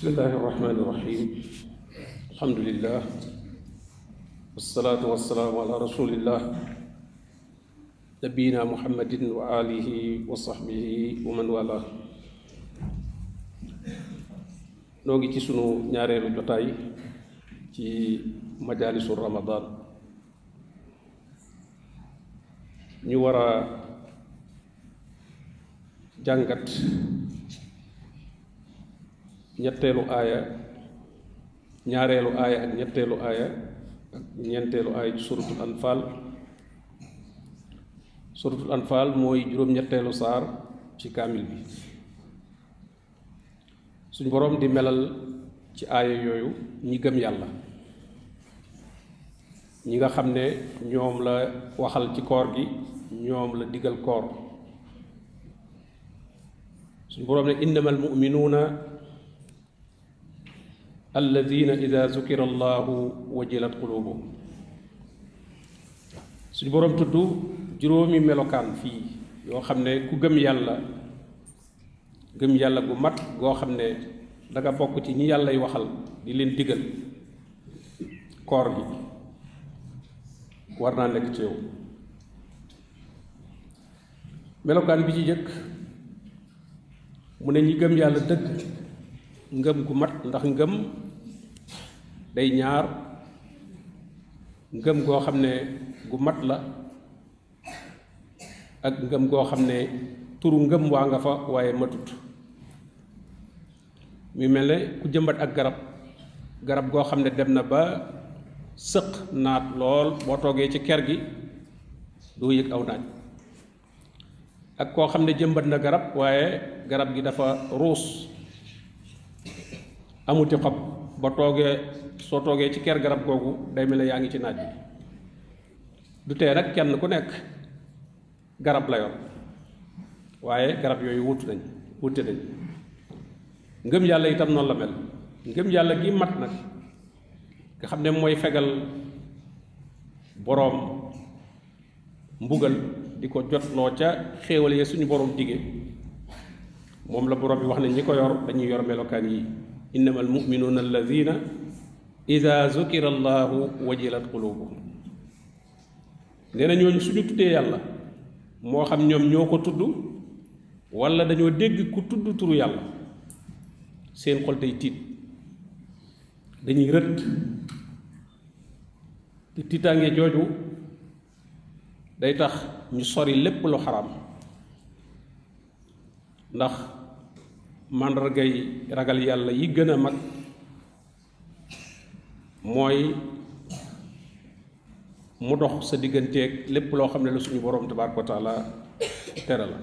bismillahi irrahmani irrahim alhamdulillah wasalaatu wasalaamu ala rasulillah nabiyina muhammadin wa alihi wa sahbihi wa man wala noo ngi ci sunu ñaareelu jotaay ci majaalisu ramadan ñu war a jàngat ñetteelu aaya ñaareelu aaya ak ñetteelu aaya ak ñeenteelu aaya ci suratul anfal suratul anfal mooy juróom-ñetteelu saar ci bi. Suñ boroom di melal ci aaya yooyu ñi gëm yàlla ñi nga xam ne ñoom la waxal ci koor gi ñoom la digal koor. Suñ boroom ne innamal mu'minuuna alladina ida zukira allahu wajilat qulubuhum suñu boroom tudd juróomi melokaan fii yoo xam ku gëm yàlla gëm yàlla gu mat goo xam ne danga bokk ci ñi yàllay waxal di leen koor gi war ci yow. Bi ci mu ne ñi gëm dëgg ngëm gu mat ndax ngëm day ñaar. Ngëm goo xam ne gu mat la ak ngëm goo xam ne turu ngëm waa nga fa waaye matut. Mu mel ne ku jëmbat ak garab garab goo xam ne dem na ba sëq naat lool boo toogee ci ker gi doo yëg aw naaj. Ak koo xam ne jëmbat na garab waaye garab gi dafa ruus amuti xob ba toogee soo toogee ci ker garab googu day mel ne yaa ngi ci naaj bi. Du tee nag kenn ku nekk garab la yor waaye garab yooyu wut nañ wute nañ. Ngëm yàlla itam noonu la mel. Ngëm yàlla gi mat nag nga xam ne mooy fegal boroom mbugal di ko jotloo ca xéewal ya suñu boroom dige. Moom la boroom bi wax ne ko yor dañuy yor melokaan yi إنما المؤمنون الذين إذا ذكر الله وجلت قلوبهم. نينا نيو سوجو تودي يالا مو خام نيوم نيوكو تودو ولا دانيو ديغ كو تودو تورو يالا. سين خول màndargay ragal yàlla yi gën a mag mooy mu dox sa digganteeg lépp loo xam ne la suñu boroom tabaaraka wa taala tere la.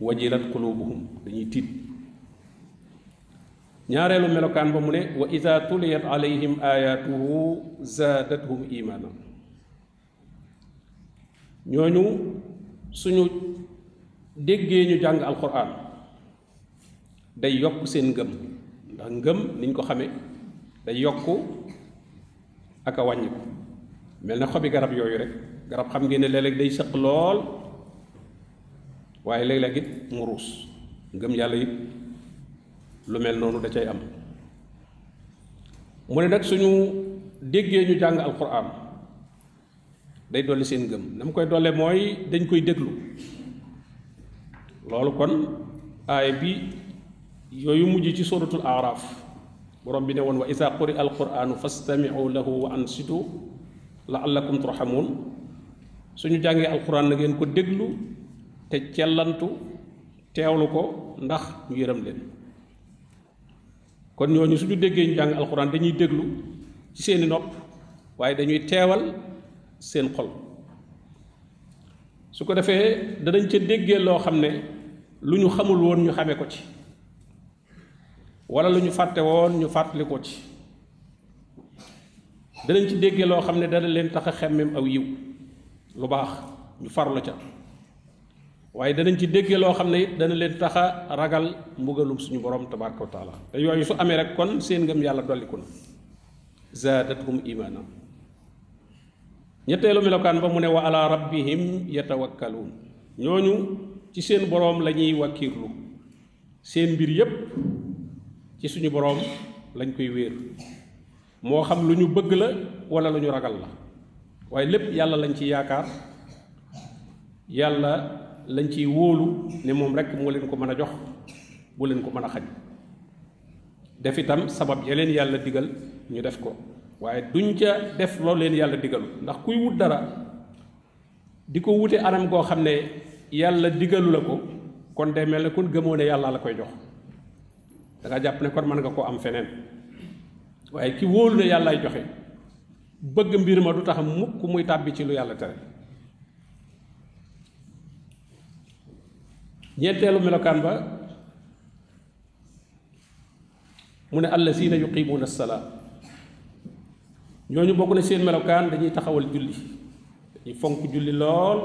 wajilat qulubuhum dañuy tiit. ñaareelu melokaan ba mu ne wa ida tuliyat alayhim ayatuhu zaadathum imaana ñooñu suñu déggee ñu jàng alquran day yokk seen ngëm. Ndax ngëm niñ ko xamee day yokk ak a wàññi xobi garab yooyu rek. Garab xam ngeen ne léeg-léeg day sëq lool waaye léeg-léeg it mu ngëm yàlla it lu mel noonu da cay am. Mu ne nag suñu déggee ñu jàng alquran day dolli seen ngëm. Na mu koy dolle mooy dañ koy déglu. Loolu kon bi yooyu mujj ci suratul araf. Borom bi ne woon wa isa quri alquranu fastamiu lahu wa ansitu laallakum turhamun. Suñu jàngee alquran na ngeen ko déglu te cellantu teewlu ko ndax ñu yërëm leen. Kon ñooñu suñu déggee ñu jàng alquran dañuy déglu ci seeni nopp waaye dañuy teewal seen xol. Su ko defee danañ ca déggee loo xam ne lu ñu xamul woon ñu xame ko ci wala lu ñu fàtte woon ñu fàttali ko ci. Danañ ci déggee loo xam ne dana leen tax a xemmem aw yiw. Lu baax ñu farlu ca. Waaye danañ ci déggee loo xam ne dana leen tax a ragal mbugalum suñu borom tabaraka wa taala. Te yooyu su amee rek kon seen ngëm yàlla dolliku na. Zaadathum imaana. Ñetteelu melokaan ba mu ne wa ala rabbihim yatawakkaluun. Ñooñu ci seen boroom la ñuy wakkiirlu. Seen mbir yépp ci suñu boroom lañ koy wéer moo xam lu ñu bëgg la walla lu ñu ragal la. Waaye lépp yàlla lañ ci yaakaar yàlla lañ ciy wóolu ne moo leen ko jox bu leen ko def itam sabab ya yàlla digal ñu def ko. Waaye duñ ca def loolu leen yàlla digalu. Ndax kuy wut dara di ko wute anam goo xam ne yàlla digalu kon day la koy jox da nga jàpp ne kon mën nga koo am feneen. Waaye ki wóolu ne yàllaay joxe bëgg mbir ma du tax mukk muy tàbbi ci lu yàlla tere. Ñeenteelu melokaan ba mu ne na seen melokaan dañuy taxawal julli. Dañuy fonk julli lool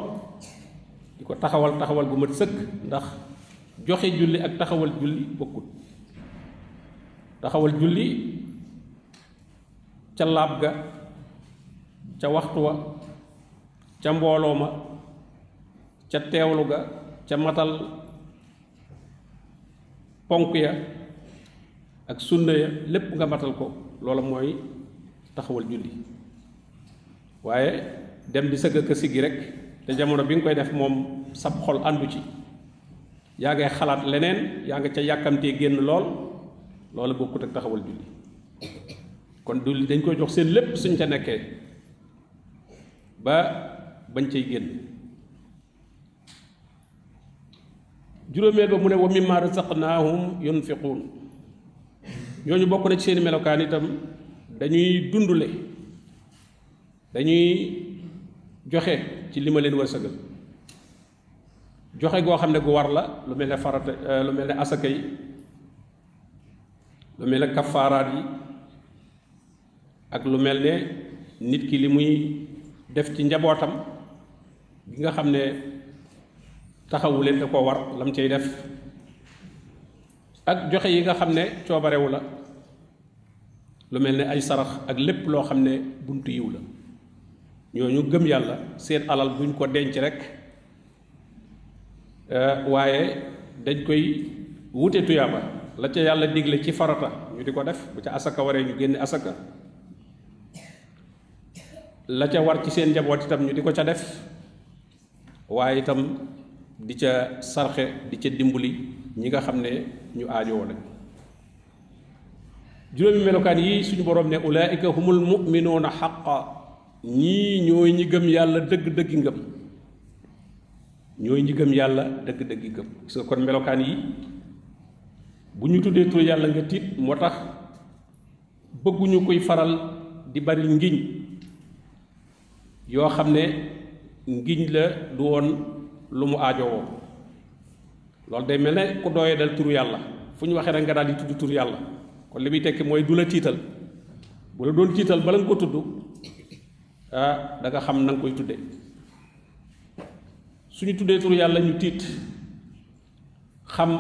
di ko taxawal taxawal bu mat sëkk ndax joxe julli ak taxawal julli bokkut taxawal julli ca laab ga ca waxtu wa ca mbooloo ma ca teewlu ga ca matal ponk ya ak sunna ya lépp nga matal ko. Loola mooy taxawal julli. Waaye dem di sëgg ka siggi rek te jamono bi nga koy def moom sab xol àndu ci. Yaa ngay xalaat leneen yaa nga ca yàkkamtee génn lool loola bokkut ak taxawal julli. Kon julli dañ koy jox seen lépp suñ ca nekkee ba bañ cay génn. Juróomeel ba mu ne wa mimma razaqnaahum yunfiquun. Ñooñu bokk na ci seeni melokaan itam dañuy dundule dañuy joxe ci li ma leen wërsëgal. Joxe goo xam ne gu war la lu mel ne farata lu mel ne asaka yi lu mel ne yi ak lu nit ki li muy def ci njabootam gi nga xam ne taxawu leen koo war lam cay def ak joxe yi nga xam ne coobarewu la lu mel ay sarax ak lépp loo xam ne buntu yiw la. ñooñu gëm yàlla seen alal buñ ko denc rek waaye dañ koy wute tuyaaba la ca yàlla digle ci farata ñu di ko def bu ca asaka waree ñu génne asaka. La ca war ci seen njaboot itam ñu di ko ca def waaye itam di ca sarxe di ca dimbali ñi nga xam ne ñu aajowoo lañ juróomi melokaan yi suñu borom ne ulaika humul muminuuna xaqa ñii ñooy ñi gëm yàlla dëgg-dëggi ngëm. Ñooy ñi gëm yàlla dëgg-dëggi ngëm. Gis nga kon melokaan yi bu ñu tuddee tur yàlla nga tiit moo bëgguñu koy faral di bari ngiñ yoo xam ne ngiñ la du woon lu mu aajowoo. Loolu day mel ku dooyee dal turu yàlla. Fu ñu waxee rek nga daal di tudd tur yàlla. Kon li tekki mooy du la bu la doon tiital bala ko tudd ah da nga xam na nga koy tudde suñu tuddee turu yàlla ñu xam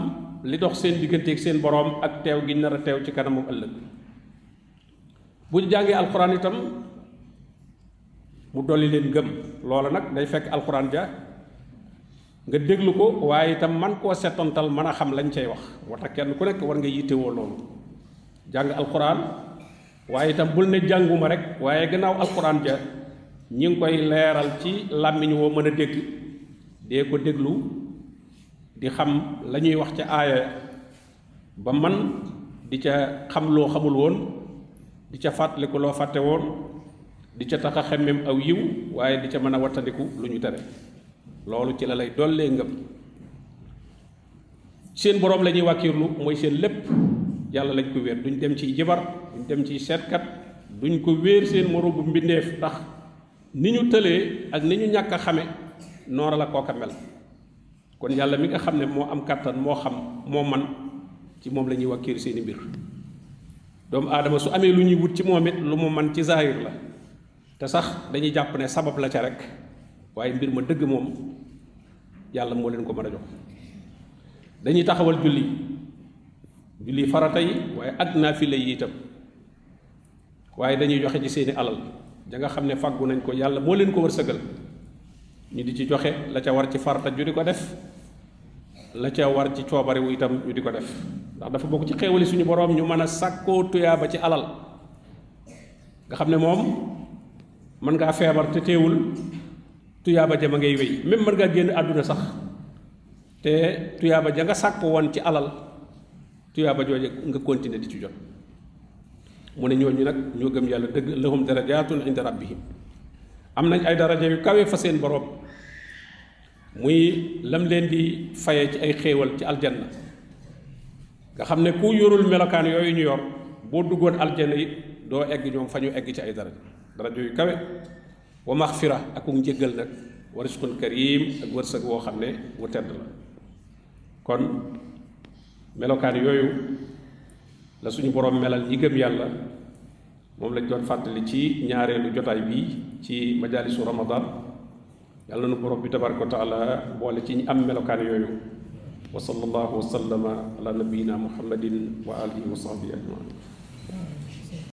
li dox seen digganteeg seen boroom ak teew gi nar a teew ci kanamam ëllëg. bu ñu jàngee alxuraan itam mu dolli leen gëm. loola nag day fekk ja nga déglu ko waaye itam man koo setantal mën a xam lañ cay wax. tax kenn ku nekk war nga yittewoo loolu. jàng alxuraan waaye itam bul ne jànguma rek waaye gannaaw alxuraan ja ñi ngi koy leeral ci làmmiñ woo mën a dégg. dee ko déglu di xam la ñuy wax ca aaya ba man di ca xam loo xamul di ca fàttaliku loo fàtte woon di ca tax a xemmem aw yiw waaye di ca mën a wattandiku lu ñu tere. Loolu ci la lay dollee ngëm. Seen boroom la ñuy wàkkiirlu mooy seen lépp. Yàlla lañ ko wéer duñ dem ciy jibar duñ dem ciy seetkat duñ ko wéer seen moroom bu mbindeef. Ndax ni ñu ak a noora la kooka mel kon yàlla mi nga xam ne moo am kàttan moo xam moo man ci moom la ñuy wàkkiir seeni mbir. Doomu su amee lu wut ci moom lu mu man ci zahir la. Te sax dañuy jàpp ne sabab la ca rek waaye mbir ma dëgg moom yàlla moo leen ko mën a jox. Dañuy taxawal julli. Julli farata yi dañuy joxe ci alal. Da nga xam ne nañ ko yàlla moo leen ko wërsëgal. Ñu di ci joxe la ca war ci farata di ko def la ca war ci coobarewu itam ñu di ko def. Ndax dafa bokk ci xéewali suñu borom ñu mën a sàkkoo tuyaaba ci alal. Nga xam ne moom mën ngaa feebar te teewul tuyaaba ja ma ngay wéy. Même mën ngaa génn àdduna sax te tuyaaba ja nga sàkk woon ci alal tuyaaba jooje nga continuer di ci jot. Mu ne ñooñu nag ñoo gëm yàlla dëgg lahum darajatun inda rabbihim. Am nañ ay daraja yu kawe fa seen borom muy lam leen di faye ci ay xéewal ci aljanna nga xam ne ku yorul melokaan yooyu ñu yor boo duggoon aljanna it doo egg ñoom fa ñu egg ci ay daraja daraja yu kawe wa maxfira ak ku njëggal nag wa risqun karim ak wërsëg woo xam ne wu tedd la kon melokaan yooyu la suñu borom melal ñi gëm yàlla moom lañ doon fàttali ci ñaareelu jotaay bii ci majalisu ramadan يالا نو بروب بي تبارك وتعالى بوله سي ني ام وصلى الله وسلم على نبينا محمد وآله وصحبه اجمعين